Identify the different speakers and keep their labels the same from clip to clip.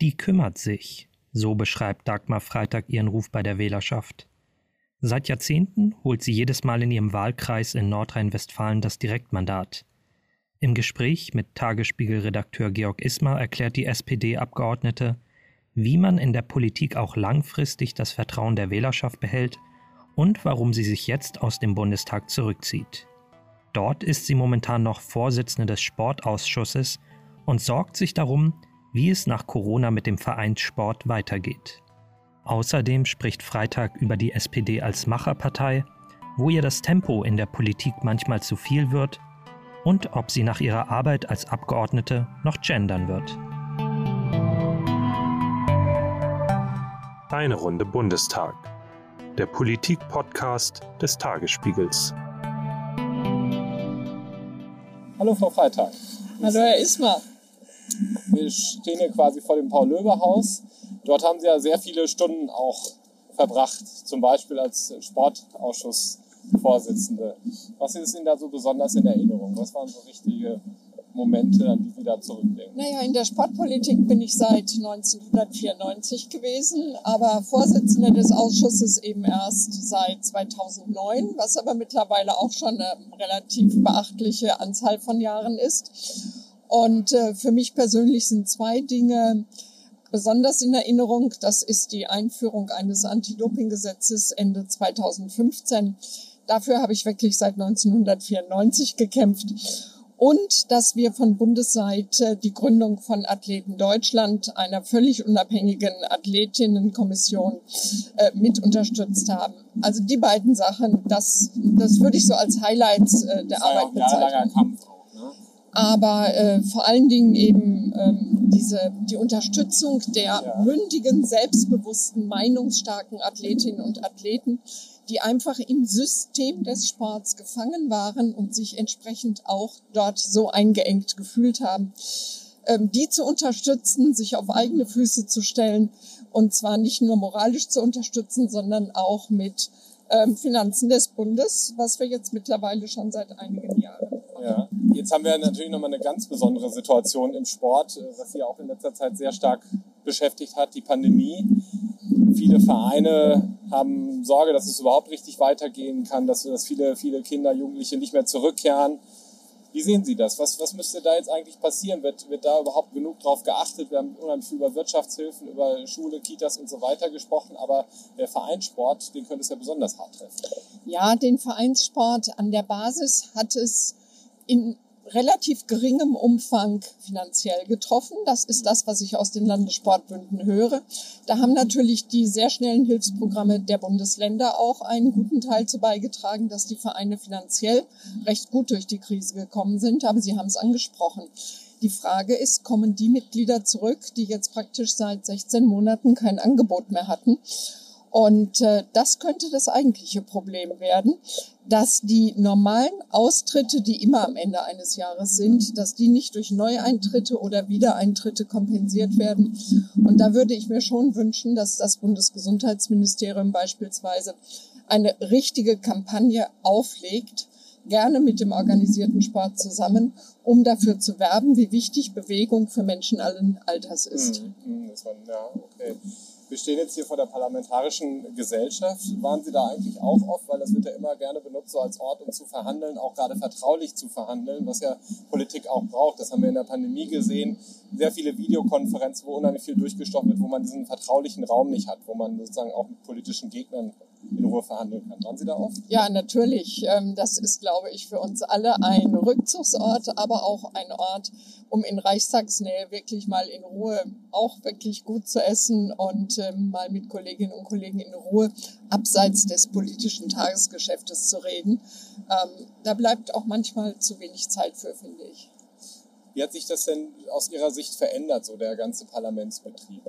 Speaker 1: Die kümmert sich, so beschreibt Dagmar Freitag ihren Ruf bei der Wählerschaft. Seit Jahrzehnten holt sie jedes Mal in ihrem Wahlkreis in Nordrhein-Westfalen das Direktmandat. Im Gespräch mit Tagesspiegel-Redakteur Georg Ismar erklärt die SPD-Abgeordnete, wie man in der Politik auch langfristig das Vertrauen der Wählerschaft behält und warum sie sich jetzt aus dem Bundestag zurückzieht. Dort ist sie momentan noch Vorsitzende des Sportausschusses und sorgt sich darum, wie es nach Corona mit dem Vereinssport weitergeht. Außerdem spricht Freitag über die SPD als Macherpartei, wo ihr das Tempo in der Politik manchmal zu viel wird und ob sie nach ihrer Arbeit als Abgeordnete noch gendern wird.
Speaker 2: Eine Runde Bundestag. Der Politik-Podcast des Tagesspiegels.
Speaker 3: Hallo Frau Freitag.
Speaker 4: Hallo Herr Ismar.
Speaker 3: Stehen hier quasi vor dem Paul-Löbe-Haus. Dort haben Sie ja sehr viele Stunden auch verbracht, zum Beispiel als Sportausschussvorsitzende. Was ist Ihnen da so besonders in Erinnerung? Was waren so richtige Momente, an die Sie da zurückdenken?
Speaker 4: Naja, in der Sportpolitik bin ich seit 1994 gewesen, aber Vorsitzende des Ausschusses eben erst seit 2009, was aber mittlerweile auch schon eine relativ beachtliche Anzahl von Jahren ist. Und äh, für mich persönlich sind zwei Dinge besonders in Erinnerung. Das ist die Einführung eines Anti-Doping-Gesetzes Ende 2015. Dafür habe ich wirklich seit 1994 gekämpft. Und dass wir von Bundesseite die Gründung von Athleten Deutschland, einer völlig unabhängigen Athletinnenkommission, äh, mit unterstützt haben. Also die beiden Sachen, das, das würde ich so als Highlights äh, der Arbeit bezeichnen.
Speaker 3: Kampf?
Speaker 4: Aber äh, vor allen Dingen eben ähm, diese, die Unterstützung der
Speaker 3: Ja.
Speaker 4: mündigen, selbstbewussten, meinungsstarken Athletinnen und Athleten, die einfach im System des Sports gefangen waren und sich entsprechend auch dort so eingeengt gefühlt haben. Ähm, die zu unterstützen, sich auf eigene Füße zu stellen und zwar nicht nur moralisch zu unterstützen, sondern auch mit ähm, Finanzen des Bundes, was wir jetzt mittlerweile schon seit einigen Jahren.
Speaker 3: Jetzt haben wir natürlich nochmal eine ganz besondere Situation im Sport, äh, was Sie auch in letzter Zeit sehr stark beschäftigt hat, die Pandemie. Viele Vereine haben Sorge, dass es überhaupt richtig weitergehen kann, dass, dass viele, viele Kinder, Jugendliche nicht mehr zurückkehren. Wie sehen Sie das? Was, was müsste da jetzt eigentlich passieren? Wird, wird da überhaupt genug drauf geachtet? Wir haben unheimlich viel über Wirtschaftshilfen, über Schule, Kitas und so weiter gesprochen, aber der Vereinssport, den könnte es ja besonders hart treffen.
Speaker 4: Ja, den Vereinssport an der Basis hat es in relativ geringem Umfang finanziell getroffen. Das ist das, was ich aus den Landessportbünden höre. Da haben natürlich die sehr schnellen Hilfsprogramme der Bundesländer auch einen guten Teil zu beigetragen, dass die Vereine finanziell recht gut durch die Krise gekommen sind. Aber Sie haben es angesprochen. Die Frage ist, kommen die Mitglieder zurück, die jetzt praktisch seit 16 Monaten kein Angebot mehr hatten? Und äh, das könnte das eigentliche Problem werden, dass die normalen Austritte, die immer am Ende eines Jahres sind, dass die nicht durch Neueintritte oder Wiedereintritte kompensiert werden. Und da würde ich mir schon wünschen, dass das Bundesgesundheitsministerium beispielsweise eine richtige Kampagne auflegt, gerne mit dem organisierten Sport zusammen, um dafür zu werben, wie wichtig Bewegung für Menschen allen Alters ist.
Speaker 3: Mhm, war, ja, okay. Wir stehen jetzt hier vor der Parlamentarischen Gesellschaft. Waren Sie da eigentlich auch oft, weil das wird ja immer gerne benutzt, so als Ort, um zu verhandeln, auch gerade vertraulich zu verhandeln, was ja Politik auch braucht. Das haben wir in der Pandemie gesehen. Sehr viele Videokonferenzen, wo unheimlich viel durchgestochen wird, wo man diesen vertraulichen Raum nicht hat, wo man sozusagen auch mit politischen Gegnern in Ruhe verhandeln kann. Waren Sie da oft?
Speaker 4: Ja, natürlich. Ähm, Das ist, glaube ich, für uns alle ein Rückzugsort, aber auch ein Ort, um in Reichstagsnähe wirklich mal in Ruhe auch wirklich gut zu essen und ähm, mal mit Kolleginnen und Kollegen in Ruhe abseits des politischen Tagesgeschäftes zu reden. Ähm, Da bleibt auch manchmal zu wenig Zeit für, finde ich.
Speaker 3: Wie hat sich das denn aus Ihrer Sicht verändert, so der ganze Parlamentsbetrieb?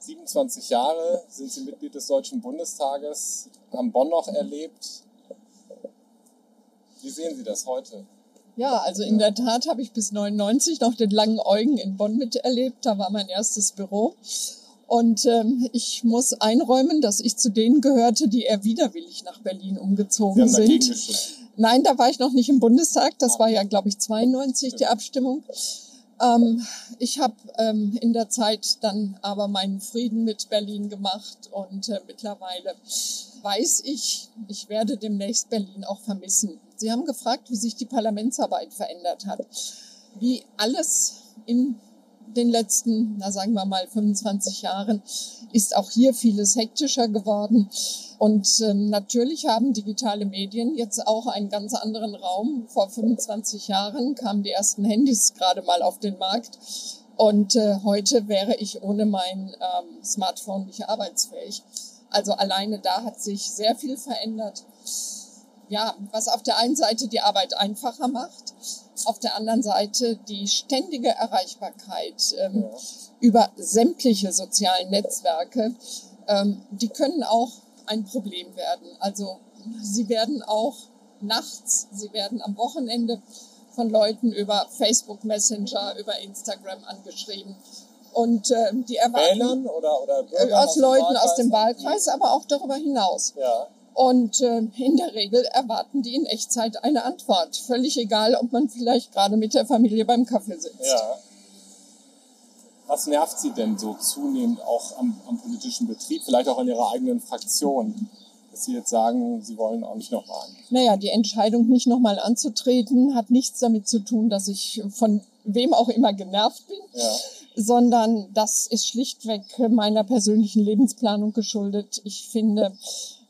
Speaker 3: 27 Jahre sind Sie Mitglied des Deutschen Bundestages, haben Bonn noch erlebt. Wie sehen Sie das heute?
Speaker 4: Ja, also in der Tat habe ich bis 99 noch den langen Eugen in Bonn miterlebt. Da war mein erstes Büro. Und ähm, ich muss einräumen, dass ich zu denen gehörte, die eher widerwillig nach Berlin umgezogen sind. Nein, da war ich noch nicht im Bundestag. Das war ja, glaube ich, 92 die Abstimmung. Ähm, ich habe ähm, in der Zeit dann aber meinen Frieden mit Berlin gemacht und äh, mittlerweile weiß ich, ich werde demnächst Berlin auch vermissen. Sie haben gefragt, wie sich die Parlamentsarbeit verändert hat. Wie alles in den letzten, na sagen wir mal 25 Jahren ist auch hier vieles hektischer geworden. Und ähm, natürlich haben digitale Medien jetzt auch einen ganz anderen Raum. Vor 25 Jahren kamen die ersten Handys gerade mal auf den Markt. Und äh, heute wäre ich ohne mein ähm, Smartphone nicht arbeitsfähig. Also alleine da hat sich sehr viel verändert. Ja, was auf der einen Seite die Arbeit einfacher macht, auf der anderen Seite die ständige Erreichbarkeit ähm, ja. über sämtliche sozialen Netzwerke, ähm, die können auch ein Problem werden. Also sie werden auch nachts, sie werden am Wochenende von Leuten über Facebook Messenger, über Instagram angeschrieben. Und äh, die erwarten
Speaker 3: Wählern oder, oder
Speaker 4: aus Leuten aus dem Wahlkreis, aber auch darüber hinaus.
Speaker 3: Ja.
Speaker 4: Und äh, in der Regel erwarten die in Echtzeit eine Antwort. Völlig egal, ob man vielleicht gerade mit der Familie beim Kaffee sitzt.
Speaker 3: Ja. Was nervt Sie denn so zunehmend auch am, am politischen Betrieb, vielleicht auch in Ihrer eigenen Fraktion? Dass Sie jetzt sagen, Sie wollen auch nicht nochmal an.
Speaker 4: Naja, die Entscheidung, nicht nochmal anzutreten, hat nichts damit zu tun, dass ich von wem auch immer genervt bin.
Speaker 3: Ja
Speaker 4: sondern das ist schlichtweg meiner persönlichen Lebensplanung geschuldet. Ich finde,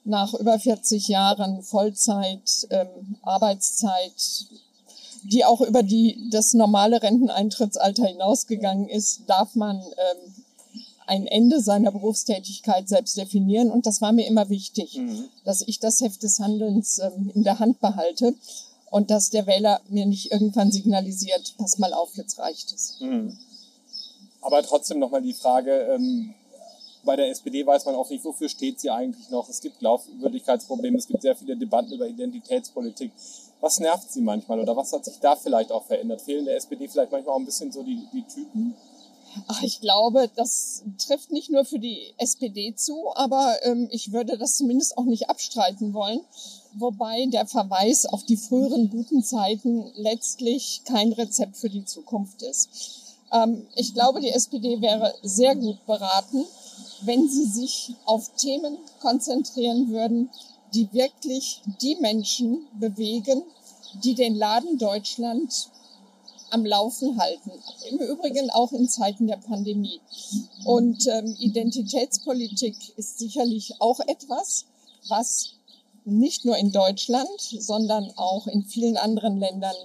Speaker 4: nach über 40 Jahren Vollzeit, ähm, Arbeitszeit, die auch über die, das normale Renteneintrittsalter hinausgegangen ist, darf man ähm, ein Ende seiner Berufstätigkeit selbst definieren. Und das war mir immer wichtig, mhm. dass ich das Heft des Handelns ähm, in der Hand behalte und dass der Wähler mir nicht irgendwann signalisiert, pass mal auf, jetzt reicht es.
Speaker 3: Mhm. Aber trotzdem nochmal die Frage, ähm, bei der SPD weiß man auch nicht, wofür steht sie eigentlich noch. Es gibt Glaubwürdigkeitsprobleme, es gibt sehr viele Debatten über Identitätspolitik. Was nervt sie manchmal oder was hat sich da vielleicht auch verändert? Fehlen der SPD vielleicht manchmal auch ein bisschen so die, die Typen?
Speaker 4: Ach, ich glaube, das trifft nicht nur für die SPD zu, aber ähm, ich würde das zumindest auch nicht abstreiten wollen. Wobei der Verweis auf die früheren guten Zeiten letztlich kein Rezept für die Zukunft ist. Ähm, ich glaube, die SPD wäre sehr gut beraten, wenn sie sich auf Themen konzentrieren würden, die wirklich die Menschen bewegen, die den Laden Deutschland am Laufen halten. Im Übrigen auch in Zeiten der Pandemie. Und ähm, Identitätspolitik ist sicherlich auch etwas, was nicht nur in Deutschland, sondern auch in vielen anderen Ländern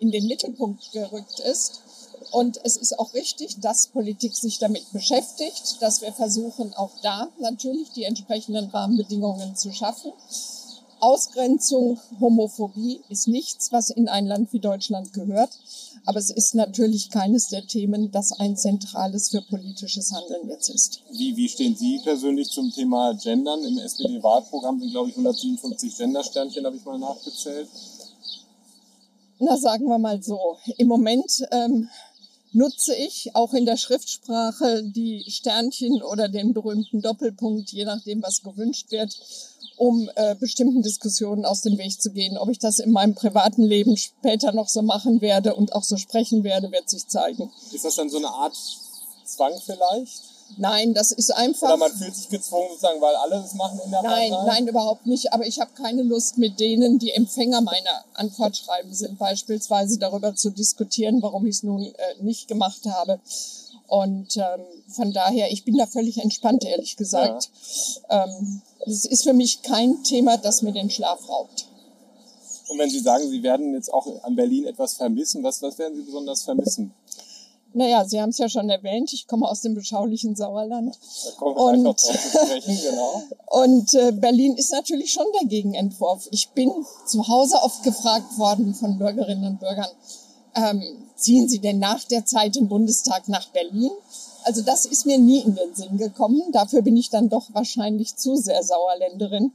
Speaker 4: in den Mittelpunkt gerückt ist. Und es ist auch richtig, dass Politik sich damit beschäftigt, dass wir versuchen, auch da natürlich die entsprechenden Rahmenbedingungen zu schaffen. Ausgrenzung, Homophobie ist nichts, was in ein Land wie Deutschland gehört. Aber es ist natürlich keines der Themen, das ein zentrales für politisches Handeln jetzt ist.
Speaker 3: Wie, wie stehen Sie persönlich zum Thema Gendern? Im SPD-Wahlprogramm sind, glaube ich, 157 Gendersternchen, habe ich mal nachgezählt.
Speaker 4: Na, sagen wir mal so. Im Moment ähm, nutze ich auch in der Schriftsprache die Sternchen oder den berühmten Doppelpunkt, je nachdem, was gewünscht wird, um äh, bestimmten Diskussionen aus dem Weg zu gehen. Ob ich das in meinem privaten Leben später noch so machen werde und auch so sprechen werde, wird sich zeigen.
Speaker 3: Ist das dann so eine Art Zwang vielleicht?
Speaker 4: Nein, das ist einfach.
Speaker 3: Oder man fühlt sich gezwungen, sozusagen, weil alle es machen in der
Speaker 4: Nein,
Speaker 3: Partei?
Speaker 4: nein, überhaupt nicht. Aber ich habe keine Lust, mit denen, die Empfänger meiner Antwortschreiben sind, beispielsweise darüber zu diskutieren, warum ich es nun äh, nicht gemacht habe. Und ähm, von daher, ich bin da völlig entspannt, ehrlich gesagt. Ja. Ähm, das ist für mich kein Thema, das mir den Schlaf raubt.
Speaker 3: Und wenn Sie sagen, Sie werden jetzt auch an Berlin etwas vermissen, was, was werden Sie besonders vermissen?
Speaker 4: Naja, Sie haben es ja schon erwähnt, ich komme aus dem beschaulichen Sauerland.
Speaker 3: Da kommen wir und, noch sprechen, genau.
Speaker 4: und äh, Berlin ist natürlich schon der Gegenentwurf. Ich bin zu Hause oft gefragt worden von Bürgerinnen und Bürgern, ähm, ziehen Sie denn nach der Zeit im Bundestag nach Berlin? Also das ist mir nie in den Sinn gekommen. Dafür bin ich dann doch wahrscheinlich zu sehr Sauerländerin.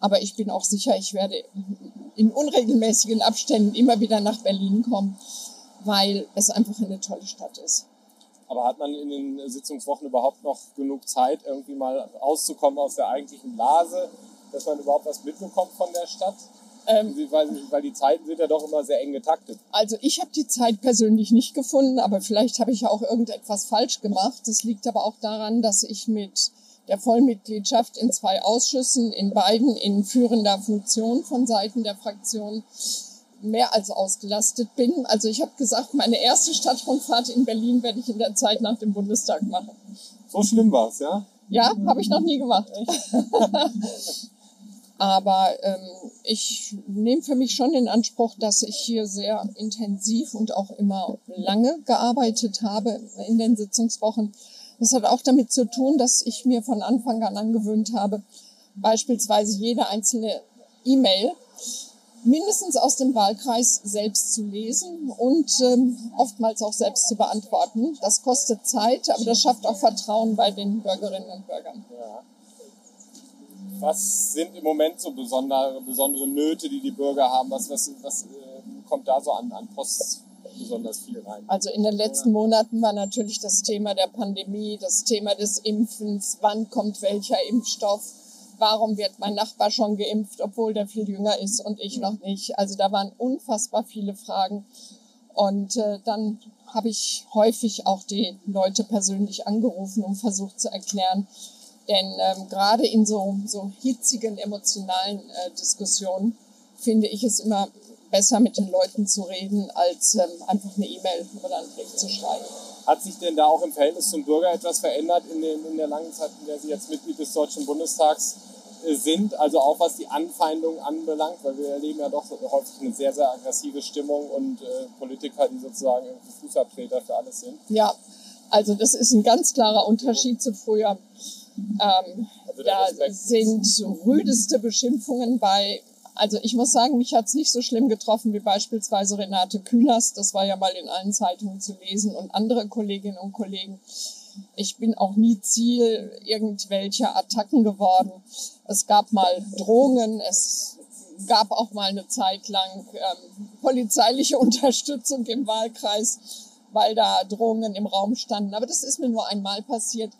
Speaker 4: Aber ich bin auch sicher, ich werde in unregelmäßigen Abständen immer wieder nach Berlin kommen weil es einfach eine tolle Stadt ist.
Speaker 3: Aber hat man in den Sitzungswochen überhaupt noch genug Zeit, irgendwie mal rauszukommen aus der eigentlichen Blase, dass man überhaupt was mitbekommt von der Stadt? Ähm, weil, weil, die Zeiten sind ja doch immer sehr eng getaktet.
Speaker 4: Also ich habe die Zeit persönlich nicht gefunden, aber vielleicht habe ich auch irgendetwas falsch gemacht. Das liegt aber auch daran, dass ich mit der Vollmitgliedschaft in zwei Ausschüssen, in beiden in führender Funktion von Seiten der Fraktion mehr als ausgelastet bin. Also ich habe gesagt, meine erste Stadtrundfahrt in Berlin werde ich in der Zeit nach dem Bundestag machen.
Speaker 3: So schlimm war es, ja?
Speaker 4: Ja, habe ich noch nie gemacht. Aber ähm, ich nehme für mich schon in Anspruch, dass ich hier sehr intensiv und auch immer lange gearbeitet habe in den Sitzungswochen. Das hat auch damit zu tun, dass ich mir von Anfang an angewöhnt habe, beispielsweise jede einzelne E-Mail mindestens aus dem Wahlkreis selbst zu lesen und ähm, oftmals auch selbst zu beantworten. Das kostet Zeit, aber das schafft auch Vertrauen bei den Bürgerinnen und Bürgern. Ja.
Speaker 3: Was sind im Moment so besondere, besondere Nöte, die die Bürger haben? Was, was, was äh, kommt da so an, an Post besonders viel rein?
Speaker 4: Also in den letzten Monaten war natürlich das Thema der Pandemie, das Thema des Impfens, wann kommt welcher Impfstoff, warum wird mein Nachbar schon geimpft, obwohl der viel jünger ist und ich noch nicht. Also da waren unfassbar viele Fragen. Und äh, dann habe ich häufig auch die Leute persönlich angerufen und versucht zu erklären, denn ähm, gerade in so, so hitzigen emotionalen äh, Diskussionen finde ich es immer besser, mit den Leuten zu reden, als ähm, einfach eine E-Mail oder einen Brief zu schreiben.
Speaker 3: Hat sich denn da auch im Verhältnis zum Bürger etwas verändert in, den, in der langen Zeit, in der Sie jetzt Mitglied des Deutschen Bundestags sind? Also auch was die Anfeindung anbelangt, weil wir erleben ja doch häufig eine sehr, sehr aggressive Stimmung und äh, Politiker, die sozusagen Fußabtreter für alles sind.
Speaker 4: Ja, also das ist ein ganz klarer Unterschied zu früher. Ähm, also da sind rüdeste Beschimpfungen bei. Also ich muss sagen, mich hat es nicht so schlimm getroffen wie beispielsweise Renate Künast. Das war ja mal in allen Zeitungen zu lesen und andere Kolleginnen und Kollegen. Ich bin auch nie Ziel irgendwelcher Attacken geworden. Es gab mal Drohungen, es gab auch mal eine Zeit lang ähm, polizeiliche Unterstützung im Wahlkreis, weil da Drohungen im Raum standen. Aber das ist mir nur einmal passiert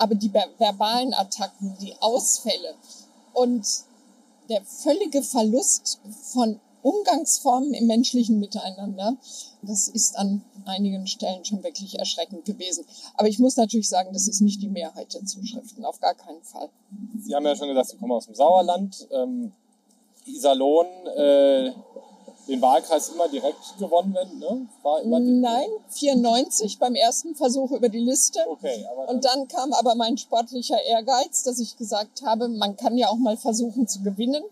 Speaker 4: aber die verbalen Attacken, die Ausfälle und der völlige Verlust von Umgangsformen im menschlichen Miteinander, das ist an einigen Stellen schon wirklich erschreckend gewesen. Aber ich muss natürlich sagen, das ist nicht die Mehrheit der Zuschriften, auf gar keinen Fall.
Speaker 3: Sie haben ja schon gesagt, Sie kommen aus dem Sauerland. Ähm, Iserlohn, äh, den Wahlkreis immer direkt gewonnen, wenn, ne?
Speaker 4: War immer Nein, 94 beim ersten Versuch über die Liste.
Speaker 3: Okay,
Speaker 4: aber dann Und dann kam aber mein sportlicher Ehrgeiz, dass ich gesagt habe, man kann ja auch mal versuchen zu gewinnen.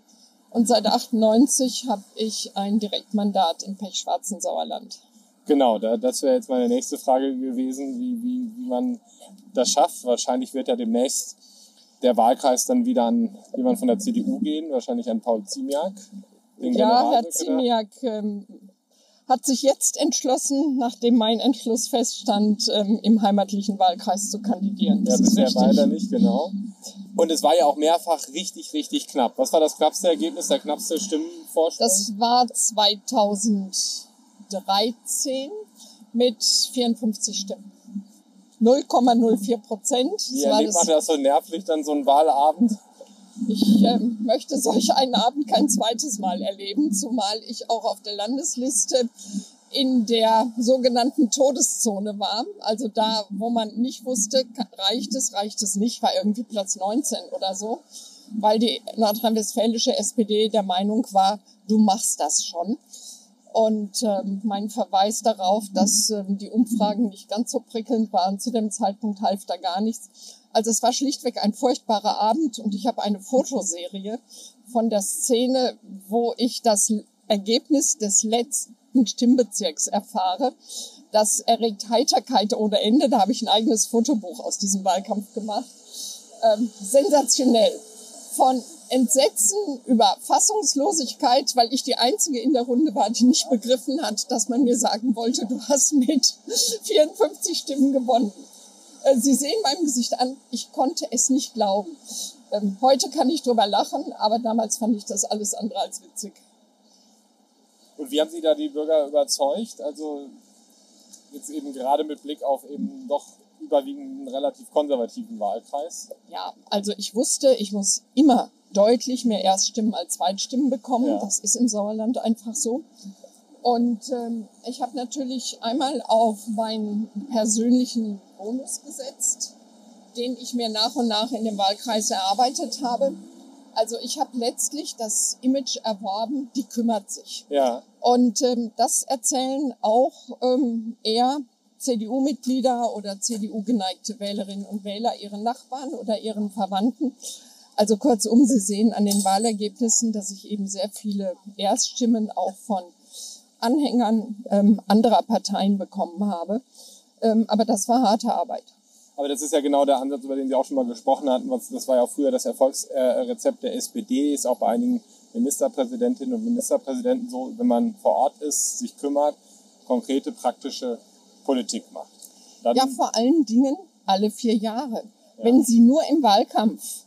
Speaker 4: Und seit 98 habe ich ein Direktmandat im Pechschwarzen Sauerland.
Speaker 3: Genau, das wäre jetzt meine nächste Frage gewesen, wie, wie, wie man das schafft. Wahrscheinlich wird ja demnächst der Wahlkreis dann wieder an jemand von der CDU gehen, wahrscheinlich an Paul Ziemiak
Speaker 4: ja, Herr Ziemiak ähm, hat sich jetzt entschlossen, nachdem mein Entschluss feststand, ähm, im heimatlichen Wahlkreis zu kandidieren.
Speaker 3: Das ja, bisher weiter nicht, genau. Und es war ja auch mehrfach richtig, richtig knapp. Was war das knappste Ergebnis, der knappste Stimmenvorsprung?
Speaker 4: Das war 2013 mit 54 Stimmen. 0,04 Prozent.
Speaker 3: Wie erlebt man das so nervlich, dann so ein Wahlabend?
Speaker 4: Ich äh, möchte solch einen Abend kein zweites Mal erleben, zumal ich auch auf der Landesliste in der sogenannten Todeszone war. Also da, wo man nicht wusste, reicht es, reicht es nicht, war irgendwie Platz 19 oder so, weil die nordrhein-westfälische SPD der Meinung war, du machst das schon. Und ähm, mein Verweis darauf, dass ähm, die Umfragen nicht ganz so prickelnd waren, zu dem Zeitpunkt half da gar nichts. Also es war schlichtweg ein furchtbarer Abend und ich habe eine Fotoserie von der Szene, wo ich das Ergebnis des letzten Stimmbezirks erfahre. Das erregt Heiterkeit ohne Ende. Da habe ich ein eigenes Fotobuch aus diesem Wahlkampf gemacht. Ähm, sensationell. Von Entsetzen über Fassungslosigkeit, weil ich die Einzige in der Runde war, die nicht begriffen hat, dass man mir sagen wollte, du hast mit 54 Stimmen gewonnen. Äh, Sie sehen meinem Gesicht an, ich konnte es nicht glauben. Ähm, heute kann ich drüber lachen, aber damals fand ich das alles andere als witzig.
Speaker 3: Und wie haben Sie da die Bürger überzeugt? Also jetzt eben gerade mit Blick auf eben doch überwiegend einen relativ konservativen Wahlkreis.
Speaker 4: Ja, also ich wusste, ich muss immer deutlich mehr Erststimmen als Zweitstimmen bekommen.
Speaker 3: Ja.
Speaker 4: Das ist im Sauerland einfach so. Und ähm, ich habe natürlich einmal auf meinen persönlichen Bonus gesetzt, den ich mir nach und nach in dem Wahlkreis erarbeitet habe. Also ich habe letztlich das Image erworben, die kümmert sich.
Speaker 3: Ja,
Speaker 4: Und ähm, das erzählen auch ähm, eher CDU-Mitglieder oder CDU-geneigte Wählerinnen und Wähler ihren Nachbarn oder ihren Verwandten. Also kurzum, Sie sehen an den Wahlergebnissen, dass ich eben sehr viele Erststimmen auch von Anhängern ähm, anderer Parteien bekommen habe. Ähm, aber das war harte Arbeit.
Speaker 3: aber das ist ja genau der Ansatz, über den Sie auch schon mal gesprochen hatten. Das war ja auch früher das Erfolgsrezept der SPD, ist auch bei einigen Ministerpräsidentinnen und Ministerpräsidenten so, wenn man vor Ort ist, sich kümmert, konkrete, praktische Politik macht. Dann,
Speaker 4: Ja, vor allen Dingen alle vier Jahre. Wenn Sie nur im Wahlkampf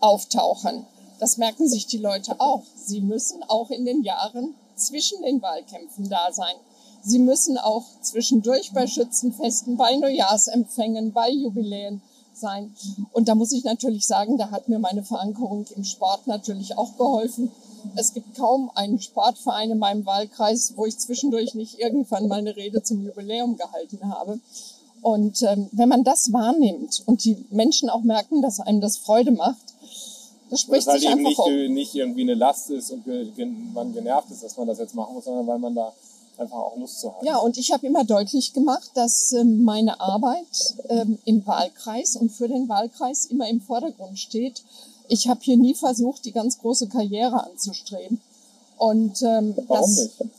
Speaker 4: auftauchen, das merken sich die Leute auch. Sie müssen auch in den Jahren zwischen den Wahlkämpfen da sein. Sie müssen auch zwischendurch bei Schützenfesten, bei Neujahrsempfängen, bei Jubiläen sein. Und da muss ich natürlich sagen, da hat mir meine Verankerung im Sport natürlich auch geholfen. Es gibt kaum einen Sportverein in meinem Wahlkreis, wo ich zwischendurch nicht irgendwann mal eine Rede zum Jubiläum gehalten habe. Und ähm, wenn man das wahrnimmt und die Menschen auch merken, dass einem das Freude macht, das spricht
Speaker 3: halt
Speaker 4: sich
Speaker 3: eben
Speaker 4: einfach
Speaker 3: nicht,
Speaker 4: um.
Speaker 3: ge- nicht irgendwie eine Last ist und man genervt ist, dass man das jetzt machen muss, sondern weil man da einfach auch Lust zu hat.
Speaker 4: Ja, und ich habe immer deutlich gemacht, dass ähm, meine Arbeit ähm, im Wahlkreis und für den Wahlkreis immer im Vordergrund steht. Ich habe hier nie versucht, die ganz große Karriere anzustreben. Und ähm,
Speaker 3: Warum
Speaker 4: das,
Speaker 3: nicht?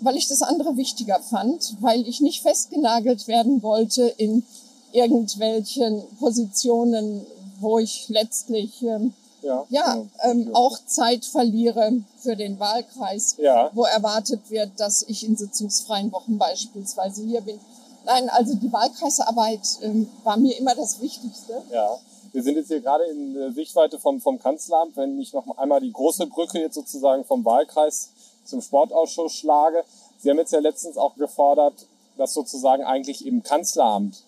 Speaker 4: weil ich das andere wichtiger fand, weil ich nicht festgenagelt werden wollte in irgendwelchen Positionen, wo ich letztlich ähm,
Speaker 3: Ja,
Speaker 4: ja,
Speaker 3: genau.
Speaker 4: ähm, auch Zeit verliere für den Wahlkreis,
Speaker 3: Ja.
Speaker 4: wo erwartet wird, dass ich in sitzungsfreien Wochen beispielsweise hier bin. Nein, also die Wahlkreisarbeit ähm, war mir immer das Wichtigste.
Speaker 3: Ja, wir sind jetzt hier gerade in äh, Sichtweite vom, vom Kanzleramt. Wenn ich noch einmal die große Brücke jetzt sozusagen vom Wahlkreis zum Sportausschuss schlage. Sie haben jetzt ja letztens auch gefordert, dass sozusagen eigentlich im Kanzleramt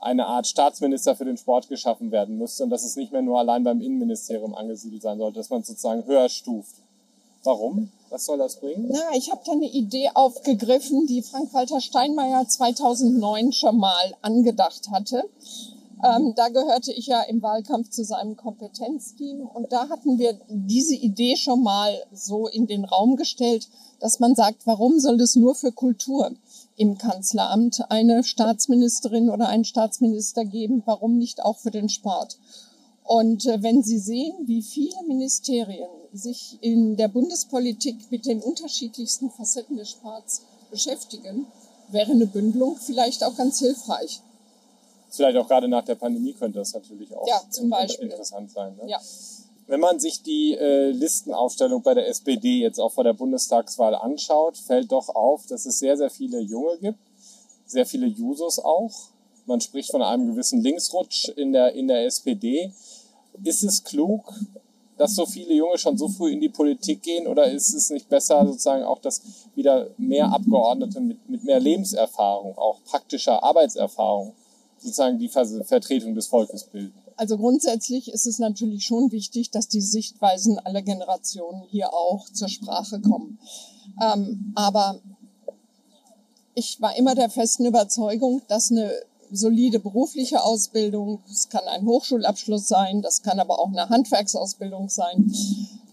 Speaker 3: eine Art Staatsminister für den Sport geschaffen werden müsste und dass es nicht mehr nur allein beim Innenministerium angesiedelt sein sollte, dass man sozusagen höher stuft. Warum? Was soll das bringen?
Speaker 4: Na, ich habe da eine Idee aufgegriffen, die Frank-Walter Steinmeier 2009 schon mal angedacht hatte. Ähm, da gehörte ich ja im Wahlkampf zu seinem Kompetenzteam und da hatten wir diese Idee schon mal so in den Raum gestellt, dass man sagt, warum soll es nur für Kultur im Kanzleramt eine Staatsministerin oder einen Staatsminister geben? Warum nicht auch für den Sport? Und äh, wenn Sie sehen, wie viele Ministerien sich in der Bundespolitik mit den unterschiedlichsten Facetten des Sports beschäftigen, wäre eine Bündelung vielleicht auch ganz hilfreich.
Speaker 3: Vielleicht auch gerade nach der Pandemie könnte das natürlich auch
Speaker 4: Ja, zum
Speaker 3: in-
Speaker 4: Beispiel.
Speaker 3: interessant sein. Ne?
Speaker 4: Ja.
Speaker 3: Wenn man sich die äh, Listenaufstellung bei der SPD jetzt auch vor der Bundestagswahl anschaut, fällt doch auf, dass es sehr, sehr viele Junge gibt, sehr viele Jusos auch. Man spricht von einem gewissen Linksrutsch in der, in der SPD. Ist es klug, dass so viele Junge schon so früh in die Politik gehen oder ist es nicht besser sozusagen auch, dass wieder mehr Abgeordnete mit, mit mehr Lebenserfahrung, auch praktischer Arbeitserfahrung sozusagen die Ver Vertretung des Volkes bilden?
Speaker 4: Also grundsätzlich ist es natürlich schon wichtig, dass die Sichtweisen aller Generationen hier auch zur Sprache kommen. Ähm, aber ich war immer der festen Überzeugung, dass eine solide berufliche Ausbildung, das kann ein Hochschulabschluss sein, das kann aber auch eine Handwerksausbildung sein,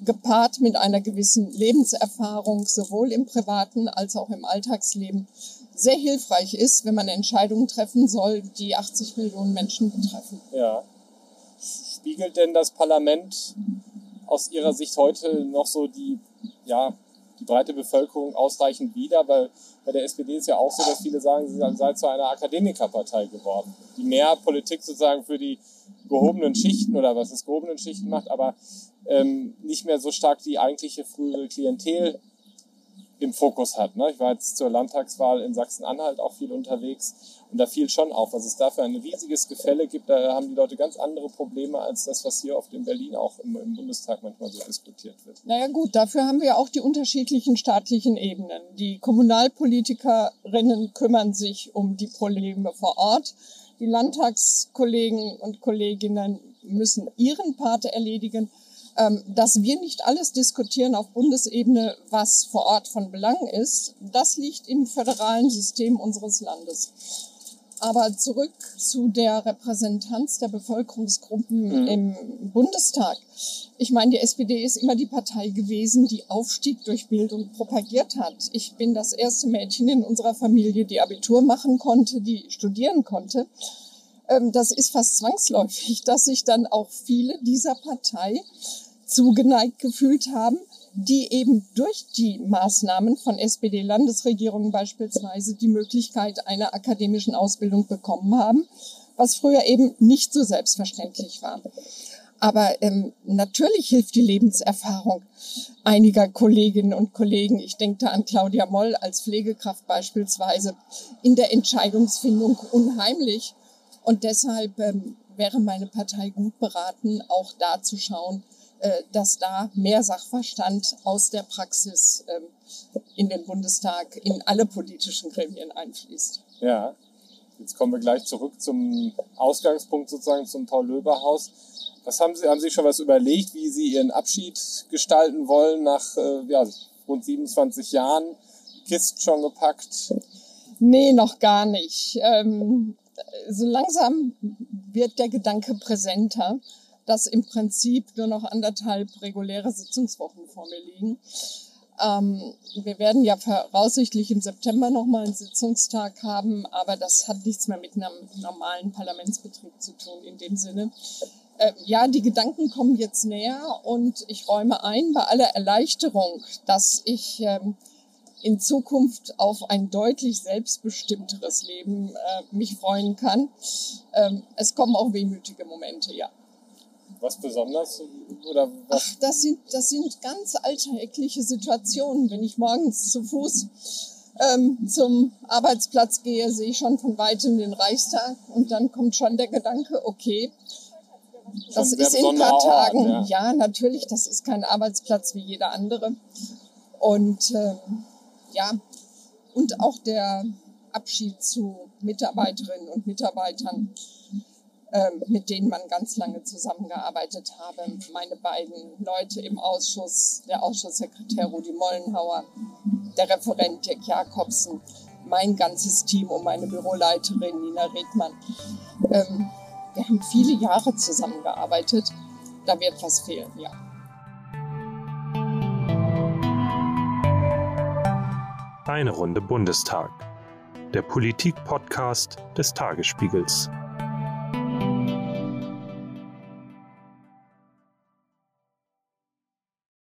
Speaker 4: gepaart mit einer gewissen Lebenserfahrung, sowohl im privaten als auch im Alltagsleben, sehr hilfreich ist, wenn man Entscheidungen treffen soll, die 80 Millionen Menschen betreffen.
Speaker 3: Ja. Spiegelt denn das Parlament aus Ihrer Sicht heute noch so die, ja, die breite Bevölkerung ausreichend wider? Weil bei der SPD ist ja auch so, dass viele sagen, sie sei zu einer Akademikerpartei geworden, die mehr Politik sozusagen für die gehobenen Schichten oder was es gehobenen Schichten macht, aber ähm, nicht mehr so stark die eigentliche frühere Klientel im Fokus hat. Ne? Ich war jetzt zur Landtagswahl in Sachsen-Anhalt auch viel unterwegs und da fiel schon auf, was es da für ein riesiges Gefälle gibt. Da haben die Leute ganz andere Probleme als das, was hier oft in Berlin auch im, im Bundestag manchmal so diskutiert wird.
Speaker 4: Naja gut, dafür haben wir auch die unterschiedlichen staatlichen Ebenen. Die Kommunalpolitikerinnen kümmern sich um die Probleme vor Ort. Die Landtagskollegen und Kolleginnen müssen ihren Part erledigen. Ähm, dass wir nicht alles diskutieren auf Bundesebene, was vor Ort von Belang ist, das liegt im föderalen System unseres Landes. Aber zurück zu der Repräsentanz der Bevölkerungsgruppen mhm. im Bundestag. Ich meine, die SPD ist immer die Partei gewesen, die Aufstieg durch Bildung propagiert hat. Ich bin das erste Mädchen in unserer Familie, die Abitur machen konnte, die studieren konnte. Ähm, das ist fast zwangsläufig, dass sich dann auch viele dieser Partei zugeneigt gefühlt haben, die eben durch die Maßnahmen von SPD-Landesregierungen beispielsweise die Möglichkeit einer akademischen Ausbildung bekommen haben, was früher eben nicht so selbstverständlich war. Aber ähm, natürlich hilft die Lebenserfahrung einiger Kolleginnen und Kollegen, ich denke da an Claudia Moll als Pflegekraft beispielsweise, in der Entscheidungsfindung unheimlich. Und deshalb ähm, wäre meine Partei gut beraten, auch da zu schauen, dass da mehr Sachverstand aus der Praxis ähm, in den Bundestag, in alle politischen Gremien einfließt.
Speaker 3: Ja, jetzt kommen wir gleich zurück zum Ausgangspunkt sozusagen zum Paul-Löber-Haus. Was haben Sie, haben Sie schon was überlegt, wie Sie Ihren Abschied gestalten wollen nach äh, ja, rund 27 Jahren? Kisten schon gepackt?
Speaker 4: Nee, noch gar nicht. Ähm, so langsam wird der Gedanke präsenter dass im Prinzip nur noch anderthalb reguläre Sitzungswochen vor mir liegen. Ähm, wir werden ja voraussichtlich im September nochmal einen Sitzungstag haben, aber das hat nichts mehr mit einem normalen Parlamentsbetrieb zu tun in dem Sinne. Äh, ja, die Gedanken kommen jetzt näher und ich räume ein bei aller Erleichterung, dass ich ähm, in Zukunft auf ein deutlich selbstbestimmteres Leben äh, mich freuen kann. Ähm, es kommen auch wehmütige Momente, ja.
Speaker 3: Was besonders? Oder was?
Speaker 4: Ach, das sind, das sind ganz alltägliche Situationen. Wenn ich morgens zu Fuß ähm, zum Arbeitsplatz gehe, sehe ich schon von weitem den Reichstag und dann kommt schon der Gedanke, okay, das ist in ein paar Tagen. Ort, ja. ja. natürlich, das ist kein Arbeitsplatz wie jeder andere. Und äh, ja, und auch der Abschied zu Mitarbeiterinnen und Mitarbeitern mit denen man ganz lange zusammengearbeitet habe. Meine beiden Leute im Ausschuss, der Ausschusssekretär Rudi Mollenhauer, der Referent Dirk Jakobsen, mein ganzes Team und meine Büroleiterin Nina Redmann. Ähm, wir haben viele Jahre zusammengearbeitet. Da wird was fehlen, ja.
Speaker 2: Eine Runde Bundestag. Der Politik-Podcast des Tagesspiegels.